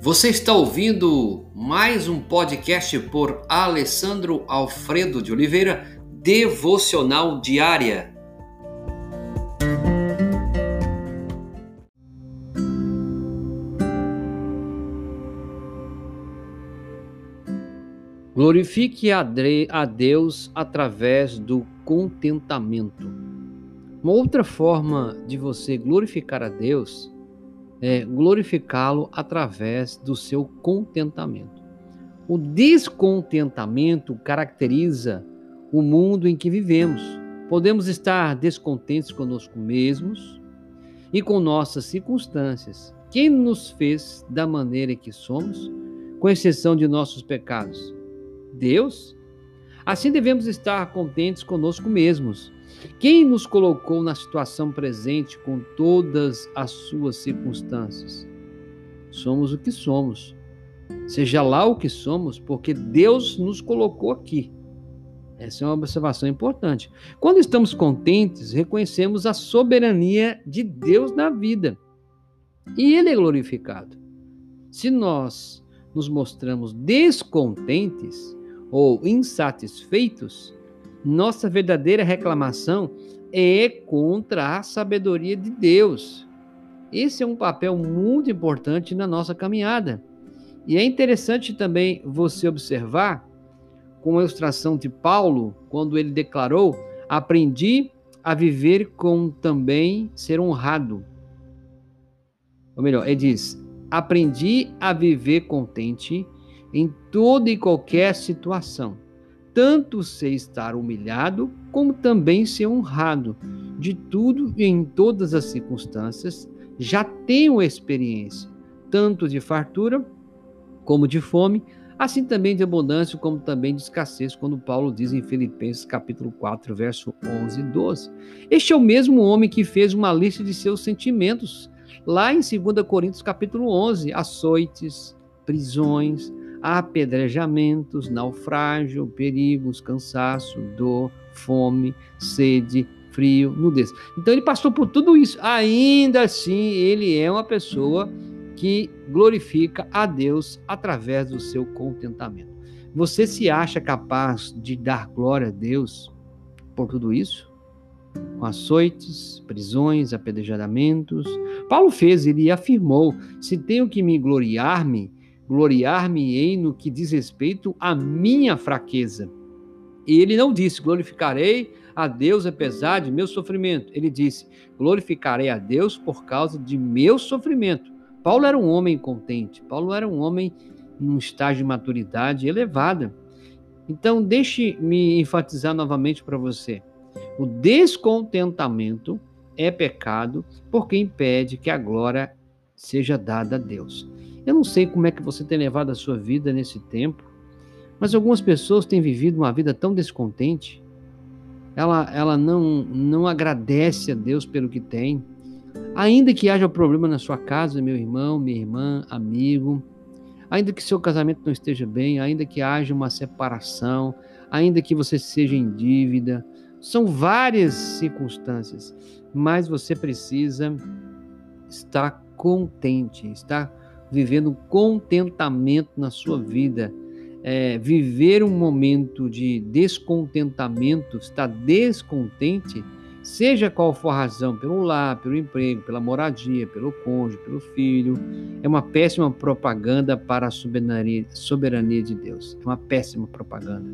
Você está ouvindo mais um podcast por Alessandro Alfredo de Oliveira, Devocional Diária. Glorifique a Deus através do contentamento. Uma outra forma de você glorificar a Deus é, glorificá-lo através do seu contentamento. O descontentamento caracteriza o mundo em que vivemos. Podemos estar descontentes conosco mesmos e com nossas circunstâncias. Quem nos fez da maneira que somos, com exceção de nossos pecados? Deus? Assim devemos estar contentes conosco mesmos quem nos colocou na situação presente com todas as suas circunstâncias? Somos o que somos. Seja lá o que somos, porque Deus nos colocou aqui. Essa é uma observação importante. Quando estamos contentes, reconhecemos a soberania de Deus na vida. E Ele é glorificado. Se nós nos mostramos descontentes ou insatisfeitos, nossa verdadeira reclamação é contra a sabedoria de Deus. Esse é um papel muito importante na nossa caminhada. E é interessante também você observar, com a ilustração de Paulo, quando ele declarou: Aprendi a viver com também ser honrado. Ou melhor, ele diz: Aprendi a viver contente em toda e qualquer situação tanto sei estar humilhado, como também ser honrado. De tudo e em todas as circunstâncias, já tenho experiência, tanto de fartura como de fome, assim também de abundância como também de escassez, quando Paulo diz em Filipenses capítulo 4, verso 11 e 12. Este é o mesmo homem que fez uma lista de seus sentimentos, lá em 2 Coríntios capítulo 11, açoites, prisões, apedrejamentos, naufrágio, perigos, cansaço, dor, fome, sede, frio, nudez. Então ele passou por tudo isso. Ainda assim, ele é uma pessoa que glorifica a Deus através do seu contentamento. Você se acha capaz de dar glória a Deus por tudo isso? Com açoites, prisões, apedrejamentos. Paulo fez, ele afirmou: se tenho que me gloriar-me, gloriar-me-ei no que diz respeito à minha fraqueza. E ele não disse, glorificarei a Deus apesar de meu sofrimento. Ele disse, glorificarei a Deus por causa de meu sofrimento. Paulo era um homem contente, Paulo era um homem num estágio de maturidade elevada. Então, deixe-me enfatizar novamente para você. O descontentamento é pecado porque impede que a glória seja dada a Deus. Eu não sei como é que você tem levado a sua vida nesse tempo, mas algumas pessoas têm vivido uma vida tão descontente. Ela, ela não, não agradece a Deus pelo que tem. Ainda que haja problema na sua casa, meu irmão, minha irmã, amigo, ainda que seu casamento não esteja bem, ainda que haja uma separação, ainda que você seja em dívida, são várias circunstâncias, mas você precisa estar contente, estar vivendo contentamento na sua vida. É, viver um momento de descontentamento, estar descontente, seja qual for a razão, pelo lar, pelo emprego, pela moradia, pelo cônjuge, pelo filho, é uma péssima propaganda para a soberania, soberania de Deus. É uma péssima propaganda.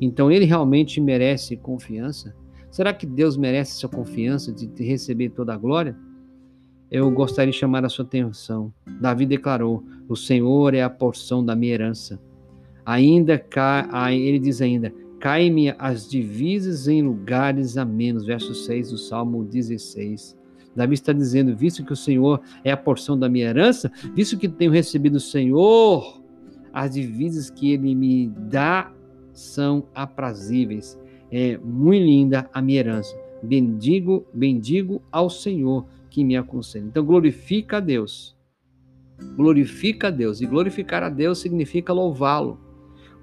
Então ele realmente merece confiança? Será que Deus merece sua confiança de receber toda a glória? Eu gostaria de chamar a sua atenção. Davi declarou: O Senhor é a porção da minha herança. Ainda cai, ele diz ainda: Cai-me as divisas em lugares a menos. Verso 6 do Salmo 16. Davi está dizendo: Visto que o Senhor é a porção da minha herança, visto que tenho recebido do Senhor, as divisas que ele me dá são aprazíveis. É muito linda a minha herança. Bendigo, bendigo ao Senhor que me aconselha. Então, glorifica a Deus. Glorifica a Deus. E glorificar a Deus significa louvá-lo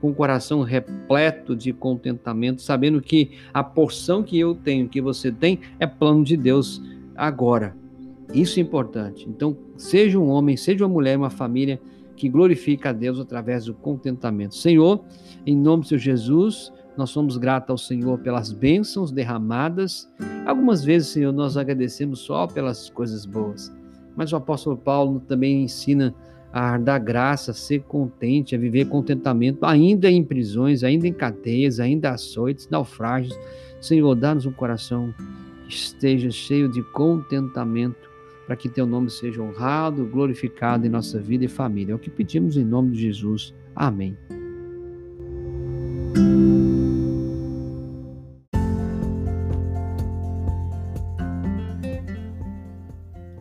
com o coração repleto de contentamento, sabendo que a porção que eu tenho, que você tem, é plano de Deus agora. Isso é importante. Então, seja um homem, seja uma mulher, uma família, que glorifica a Deus através do contentamento. Senhor, em nome de Jesus, nós somos gratos ao Senhor pelas bênçãos derramadas. Algumas vezes, Senhor, nós agradecemos só pelas coisas boas. Mas o apóstolo Paulo também ensina a dar graça, a ser contente, a viver contentamento, ainda em prisões, ainda em cadeias, ainda açoites, naufrágios. Senhor, dá-nos um coração que esteja cheio de contentamento, para que teu nome seja honrado, glorificado em nossa vida e família. É o que pedimos em nome de Jesus. Amém.